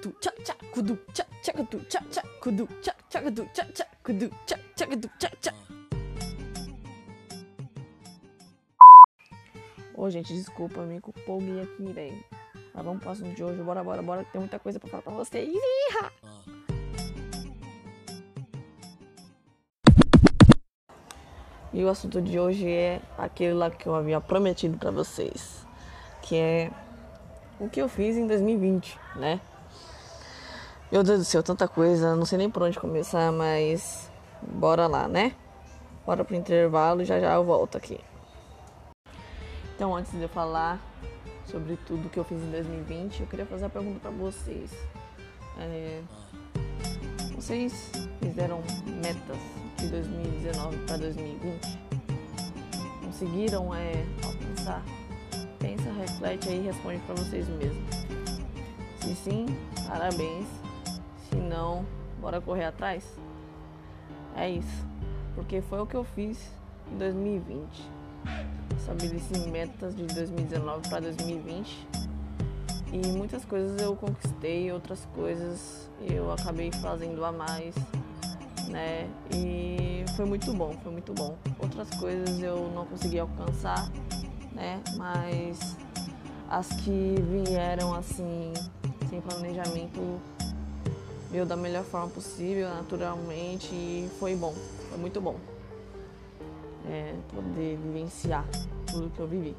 tchacatu, tcha tcha, kudu, tcha tchacatu, tcha tcha, kudu, tcha tchacatu, tcha tcha, kudu, tcha tchacatu, tcha tcha. Ô, gente, desculpa, me empolguei aqui, velho. Mas vamos pro assunto de hoje. Bora, bora, bora. Tem muita coisa pra falar pra vocês. Iha! E o assunto de hoje é aquele lá que eu havia prometido pra vocês. Que é o que eu fiz em 2020, né? Meu Deus do céu, tanta coisa. Não sei nem por onde começar, mas bora lá, né? Bora pro intervalo já já eu volto aqui. Então, antes de eu falar sobre tudo que eu fiz em 2020, eu queria fazer a pergunta para vocês. É, vocês fizeram metas de 2019 para 2020? Conseguiram é, alcançar? Pensa, reflete aí e responde para vocês mesmos. Se sim, parabéns. Se não, bora correr atrás? É isso. Porque foi o que eu fiz em 2020. Estabeleci metas de 2019 para 2020 e muitas coisas eu conquistei, outras coisas eu acabei fazendo a mais, né? E foi muito bom, foi muito bom. Outras coisas eu não consegui alcançar, né? Mas as que vieram assim, sem planejamento, veio da melhor forma possível, naturalmente, e foi bom, foi muito bom. É, poder vivenciar tudo que eu vivi.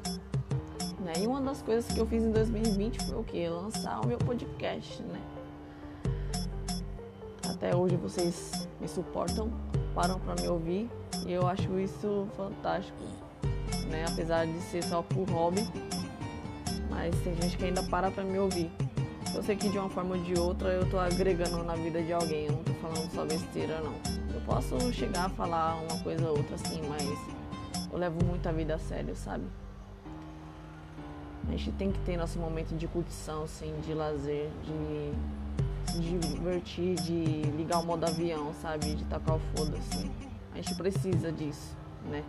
Né? E uma das coisas que eu fiz em 2020 foi o que? Lançar o meu podcast, né? Até hoje vocês me suportam, param para me ouvir e eu acho isso fantástico, né? Apesar de ser só por hobby, mas tem gente que ainda para para me ouvir. Eu sei que de uma forma ou de outra eu tô agregando na vida de alguém, eu não tô falando só besteira não. Eu posso chegar a falar uma coisa ou outra assim, mas eu levo muito a vida a sério, sabe? A gente tem que ter nosso momento de curtição, assim, de lazer, de se divertir, de ligar o modo avião, sabe? De tacar o foda, assim. A gente precisa disso, né?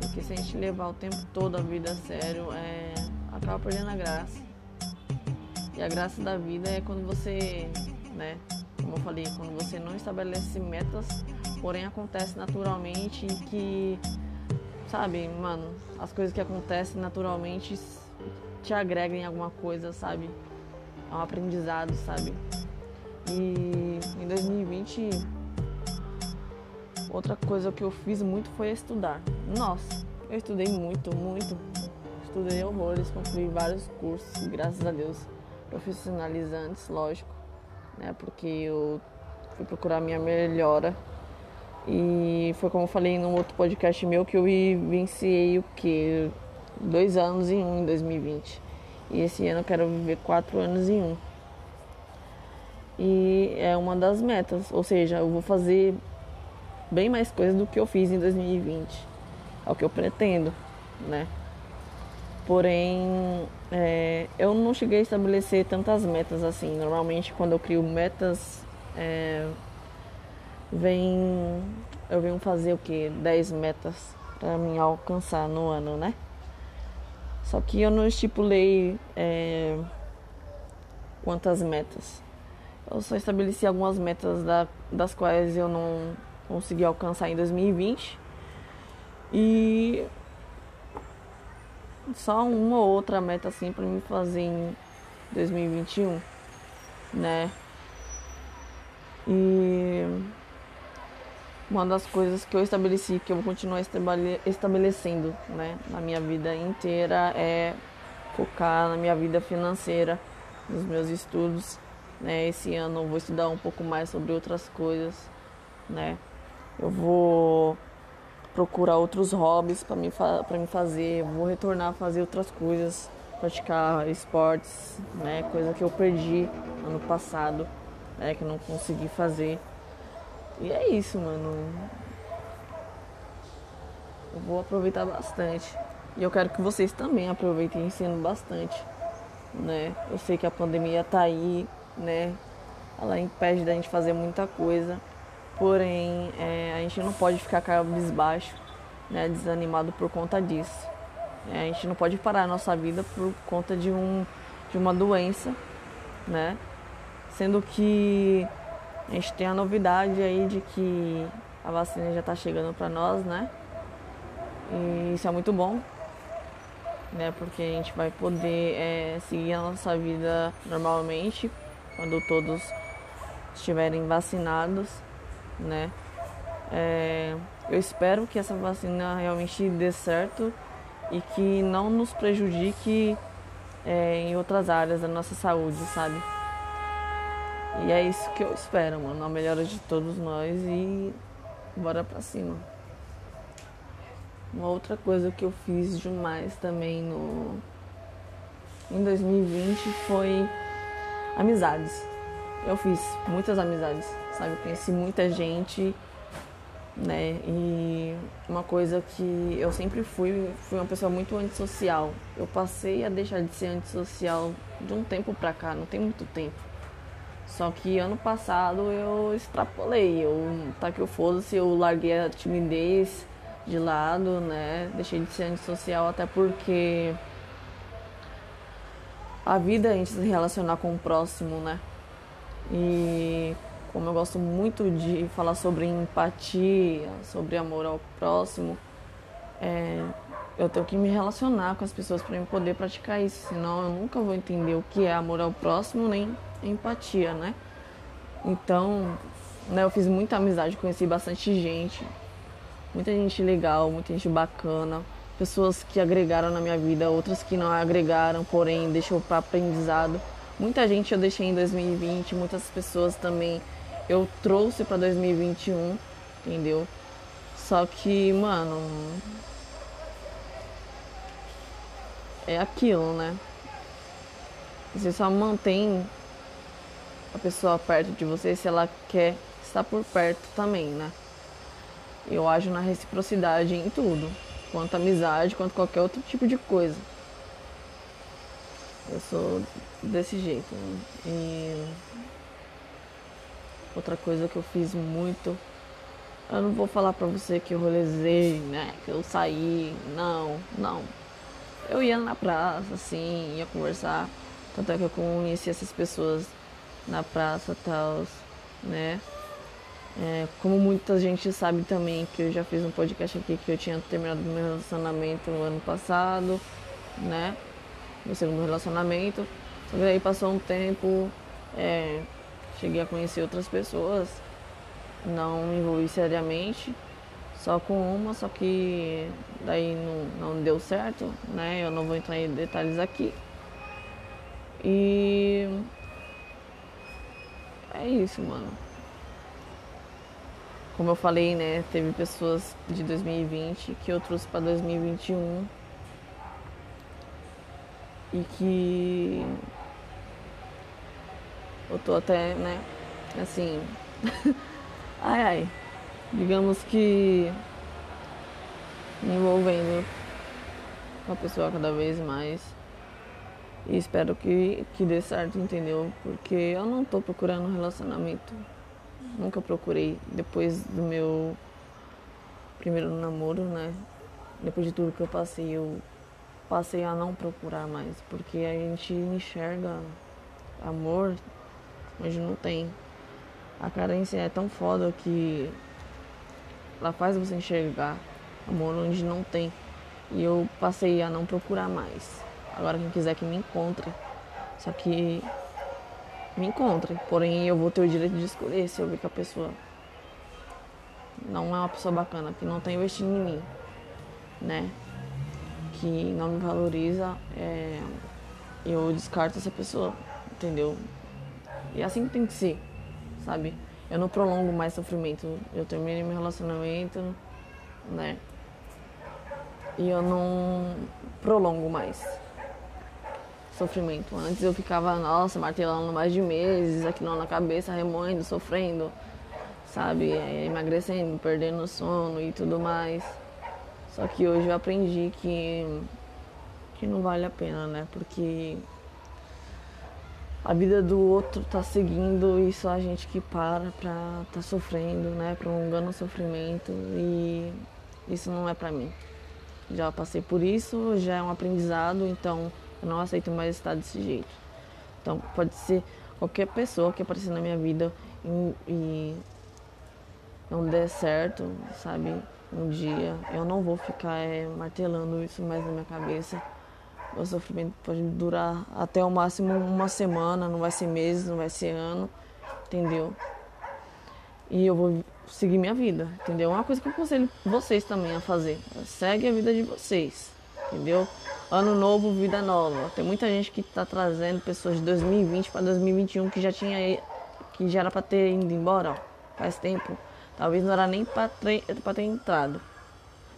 Porque se a gente levar o tempo todo a vida a sério, é... acaba perdendo a graça. E a graça da vida é quando você, né? Como eu falei, quando você não estabelece metas, porém acontece naturalmente e que, sabe, mano, as coisas que acontecem naturalmente te agregam em alguma coisa, sabe? É um aprendizado, sabe? E em 2020, outra coisa que eu fiz muito foi estudar. Nossa, eu estudei muito, muito. Estudei horrores, concluí vários cursos, graças a Deus, profissionalizantes, lógico, né? Porque eu fui procurar minha melhora. E foi como eu falei num outro podcast meu que eu vivenciei o que? Dois anos em um em 2020. E esse ano eu quero viver quatro anos em um. E é uma das metas, ou seja, eu vou fazer bem mais coisas do que eu fiz em 2020. É o que eu pretendo, né? Porém, é, eu não cheguei a estabelecer tantas metas assim. Normalmente, quando eu crio metas, é, vem, eu venho fazer o que? 10 metas para mim alcançar no ano, né? Só que eu não estipulei é, quantas metas. Eu só estabeleci algumas metas da, das quais eu não consegui alcançar em 2020. E só uma ou outra meta assim para me fazer em 2021, né? E uma das coisas que eu estabeleci que eu vou continuar estabelecendo, né, na minha vida inteira é focar na minha vida financeira, nos meus estudos, né? Esse ano eu vou estudar um pouco mais sobre outras coisas, né? Eu vou procurar outros hobbies para me, para me fazer, vou retornar a fazer outras coisas, praticar esportes, né? Coisa que eu perdi ano passado, né? Que eu não consegui fazer. E é isso, mano. Eu vou aproveitar bastante. E eu quero que vocês também aproveitem ensino bastante, né? Eu sei que a pandemia tá aí, né? Ela impede da gente fazer muita coisa. Porém, é, a gente não pode ficar cabisbaixo, né? Desanimado por conta disso. É, a gente não pode parar a nossa vida por conta de, um, de uma doença, né? Sendo que a gente tem a novidade aí de que a vacina já está chegando para nós, né? E isso é muito bom, né? Porque a gente vai poder é, seguir a nossa vida normalmente quando todos estiverem vacinados, né? É, eu espero que essa vacina realmente dê certo e que não nos prejudique é, em outras áreas da nossa saúde, sabe? E é isso que eu espero, mano. A melhora de todos nós e bora pra cima. Uma outra coisa que eu fiz demais também no em 2020 foi amizades. Eu fiz muitas amizades, sabe? Conheci muita gente, né? E uma coisa que eu sempre fui, fui uma pessoa muito antissocial. Eu passei a deixar de ser antissocial de um tempo pra cá, não tem muito tempo. Só que ano passado eu extrapolei, eu tá que eu foda-se, eu larguei a timidez de lado, né? Deixei de ser antissocial até porque a vida é a gente se relacionar com o próximo, né? E como eu gosto muito de falar sobre empatia, sobre amor ao próximo, é, eu tenho que me relacionar com as pessoas para poder praticar isso, senão eu nunca vou entender o que é amor ao próximo nem empatia, né? Então, né, eu fiz muita amizade, conheci bastante gente, muita gente legal, muita gente bacana, pessoas que agregaram na minha vida, outras que não agregaram, porém deixou para aprendizado. Muita gente eu deixei em 2020, muitas pessoas também eu trouxe para 2021, entendeu? Só que, mano, é aquilo, né? Você só mantém a pessoa perto de você se ela quer estar por perto também, né? Eu ajo na reciprocidade em tudo, quanto amizade, quanto qualquer outro tipo de coisa. Eu sou desse jeito. Né? E outra coisa que eu fiz muito, eu não vou falar pra você que eu rolezei, né? Que eu saí, não, não eu ia na praça, assim, ia conversar. Tanto é que eu conheci essas pessoas na praça e tal, né? É, como muita gente sabe também que eu já fiz um podcast aqui que eu tinha terminado meu relacionamento no ano passado, né? Meu segundo relacionamento. Só que aí passou um tempo, é, cheguei a conhecer outras pessoas, não me envolvi seriamente só com uma, só que daí não, não deu certo, né? Eu não vou entrar em detalhes aqui. E é isso, mano. Como eu falei, né? Teve pessoas de 2020 que eu trouxe para 2021 e que eu tô até, né? Assim, ai ai digamos que me envolvendo com a pessoa cada vez mais. E espero que, que dê certo, entendeu? Porque eu não tô procurando um relacionamento. Nunca procurei. Depois do meu primeiro namoro, né? Depois de tudo que eu passei, eu passei a não procurar mais. Porque a gente enxerga amor, mas não tem. A carência é tão foda que ela faz você enxergar amor onde não tem. E eu passei a não procurar mais. Agora quem quiser que me encontre. Só que me encontre. Porém eu vou ter o direito de escolher se eu ver que a pessoa não é uma pessoa bacana, que não está investindo em mim, né? Que não me valoriza, é... eu descarto essa pessoa, entendeu? E assim tem que ser, sabe? eu não prolongo mais sofrimento. Eu terminei meu relacionamento, né? E eu não prolongo mais sofrimento. Antes eu ficava, nossa, martelando mais de meses, aquilo na cabeça, remoendo, sofrendo, sabe? É, emagrecendo, perdendo sono e tudo mais. Só que hoje eu aprendi que, que não vale a pena, né? Porque a vida do outro tá seguindo e só a gente que para pra tá sofrendo, né? Prolongando o sofrimento e isso não é pra mim. Já passei por isso, já é um aprendizado, então eu não aceito mais estar desse jeito. Então pode ser qualquer pessoa que aparecer na minha vida e, e não der certo, sabe? Um dia eu não vou ficar é, martelando isso mais na minha cabeça. O sofrimento pode durar até o máximo uma semana, não vai ser meses, não vai ser ano, entendeu? E eu vou seguir minha vida, entendeu? Uma coisa que eu aconselho vocês também a fazer. Segue a vida de vocês, entendeu? Ano novo, vida nova. Tem muita gente que está trazendo pessoas de 2020 para 2021 que já tinha que já era para ter ido embora ó, faz tempo. Talvez não era nem para ter, ter entrado.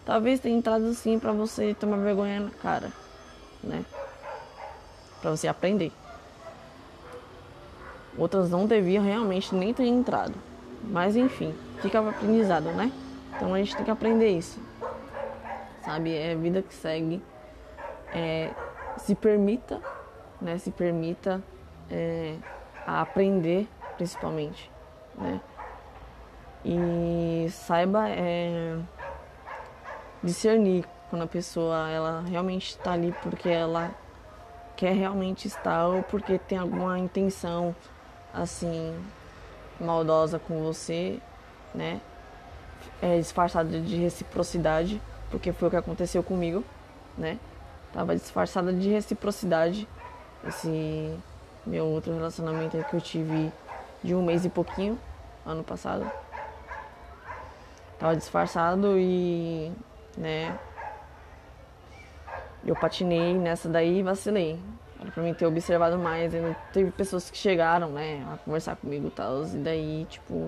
Talvez tenha entrado sim para você tomar vergonha na cara, né? Para você aprender. Outras não deviam realmente nem ter entrado. Mas enfim, fica aprendizado, né? Então a gente tem que aprender isso. Sabe? É vida que segue. É, se permita, né? Se permita é, a aprender, principalmente, né? E saiba é, discernir quando a pessoa ela realmente está ali porque ela quer realmente estar ou porque tem alguma intenção assim maldosa com você, né? É disfarçada de reciprocidade, porque foi o que aconteceu comigo, né? Tava disfarçada de reciprocidade esse meu outro relacionamento que eu tive de um mês e pouquinho ano passado. Tava disfarçado e, né, eu patinei nessa daí e vacilei. Era pra mim ter observado mais. Ainda teve pessoas que chegaram, né, a conversar comigo e tal. E daí, tipo,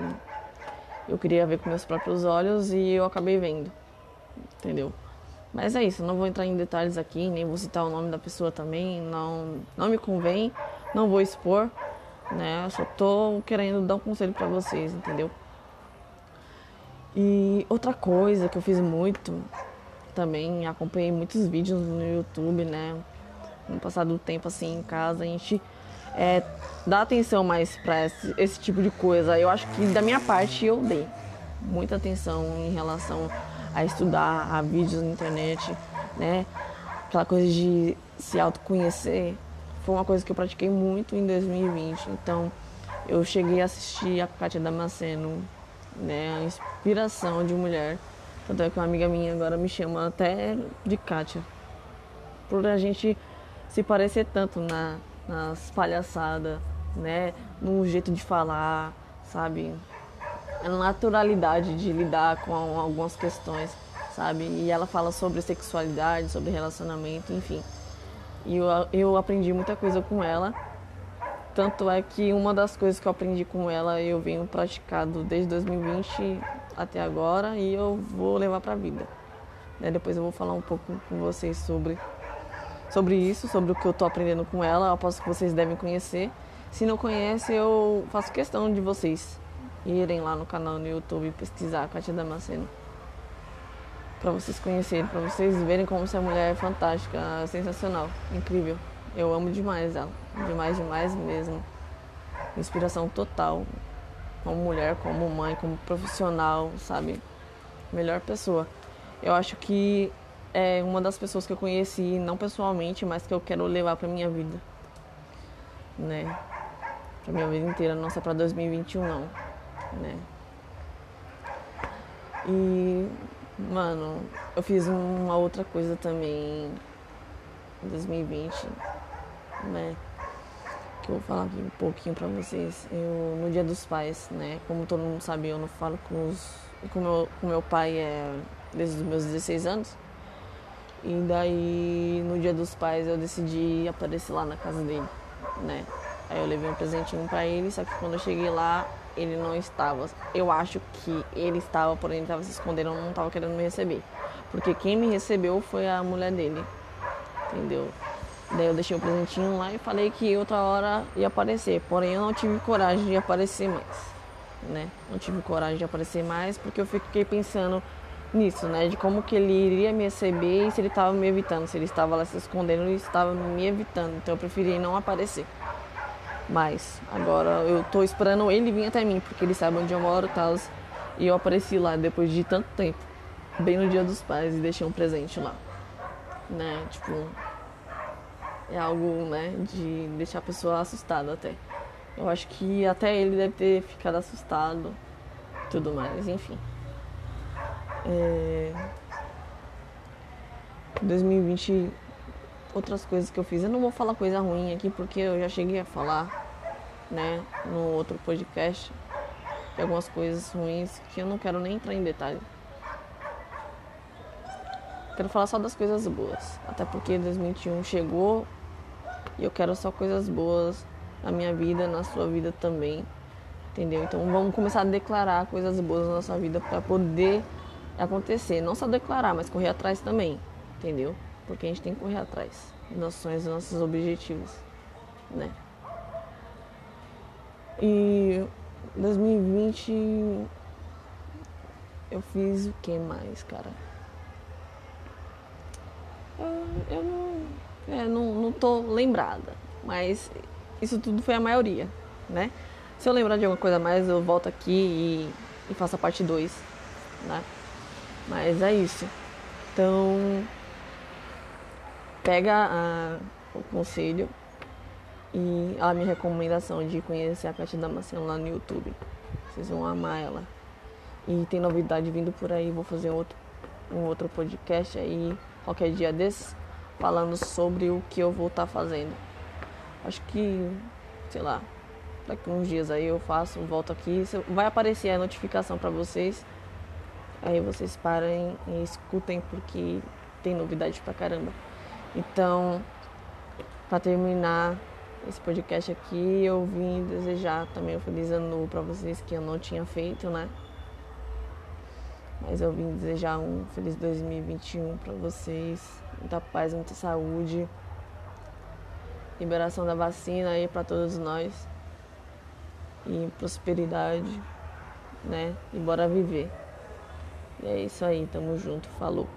eu queria ver com meus próprios olhos e eu acabei vendo. Entendeu? Mas é isso, não vou entrar em detalhes aqui, nem vou citar o nome da pessoa também, não, não me convém, não vou expor, né? Eu só tô querendo dar um conselho para vocês, entendeu? E outra coisa que eu fiz muito também, acompanhei muitos vídeos no YouTube, né? no passar do tempo assim em casa, a gente é, dá atenção mais para esse, esse, tipo de coisa. Eu acho que da minha parte eu dei muita atenção em relação a estudar, a vídeos na internet, né? Aquela coisa de se autoconhecer foi uma coisa que eu pratiquei muito em 2020. Então eu cheguei a assistir a Kátia Damasceno, né? A inspiração de mulher. Tanto é que uma amiga minha agora me chama até de Kátia. Por a gente se parecer tanto na, nas palhaçadas, né? No jeito de falar, sabe? A naturalidade de lidar com algumas questões, sabe? E ela fala sobre sexualidade, sobre relacionamento, enfim. E eu, eu aprendi muita coisa com ela. Tanto é que uma das coisas que eu aprendi com ela eu venho praticando desde 2020 até agora e eu vou levar para a vida. Né? Depois eu vou falar um pouco com vocês sobre sobre isso, sobre o que eu estou aprendendo com ela. Eu aposto que vocês devem conhecer. Se não conhece, eu faço questão de vocês irem lá no canal no YouTube pesquisar Katia Damasceno. Para vocês conhecerem, para vocês verem como essa mulher é fantástica, sensacional, incrível. Eu amo demais ela, demais, demais mesmo. Inspiração total, como mulher, como mãe, como profissional, sabe? Melhor pessoa. Eu acho que é uma das pessoas que eu conheci, não pessoalmente, mas que eu quero levar para minha vida. Né? Pra minha vida inteira, não só pra 2021 não. Né? E, mano, eu fiz uma outra coisa também em 2020, né? Que eu vou falar aqui um pouquinho pra vocês. Eu, no dia dos pais, né? Como todo mundo sabe, eu não falo com os. Com meu, com meu pai é, desde os meus 16 anos. E daí, no dia dos pais, eu decidi aparecer lá na casa dele, né? Aí eu levei um presentinho para ele, só que quando eu cheguei lá, ele não estava. Eu acho que ele estava, porém ele estava se escondendo, não estava querendo me receber. Porque quem me recebeu foi a mulher dele, entendeu? Daí eu deixei o presentinho lá e falei que outra hora ia aparecer, porém eu não tive coragem de aparecer mais, né? Não tive coragem de aparecer mais porque eu fiquei pensando nisso, né? De como que ele iria me receber e se ele estava me evitando, se ele estava lá se escondendo e estava me evitando. Então eu preferi não aparecer. Mas agora eu tô esperando ele vir até mim, porque ele sabe onde eu moro e tal. E eu apareci lá depois de tanto tempo, bem no dia dos pais, e deixei um presente lá. Né? Tipo. É algo, né, de deixar a pessoa assustada até. Eu acho que até ele deve ter ficado assustado, tudo mais, enfim. É... 2020, outras coisas que eu fiz. Eu não vou falar coisa ruim aqui porque eu já cheguei a falar, né, no outro podcast, de algumas coisas ruins que eu não quero nem entrar em detalhe. Quero falar só das coisas boas. Até porque 2021 chegou e eu quero só coisas boas na minha vida, na sua vida também. Entendeu? Então vamos começar a declarar coisas boas na nossa vida para poder acontecer. Não só declarar, mas correr atrás também. Entendeu? Porque a gente tem que correr atrás dos nossos sonhos, dos nossos objetivos. Né? E 2020 eu fiz o que mais, cara? Eu, eu não, é, não, não tô lembrada, mas isso tudo foi a maioria, né? Se eu lembrar de alguma coisa mais, eu volto aqui e, e faço a parte 2, né? Mas é isso. Então, pega a, o conselho e a minha recomendação de conhecer a Cátia Damasceno lá no YouTube. Vocês vão amar ela. E tem novidade vindo por aí, vou fazer outro, um outro podcast aí, qualquer dia desses, falando sobre o que eu vou estar tá fazendo. Acho que, sei lá, daqui uns dias aí eu faço, volto aqui, vai aparecer a notificação para vocês. Aí vocês parem e escutem porque tem novidade pra caramba. Então, para terminar esse podcast aqui, eu vim desejar também um feliz ano novo para vocês que eu não tinha feito, né? Mas eu vim desejar um feliz 2021 para vocês, muita paz, muita saúde liberação da vacina aí para todos nós e prosperidade, né? E bora viver. E é isso aí, tamo junto, falou.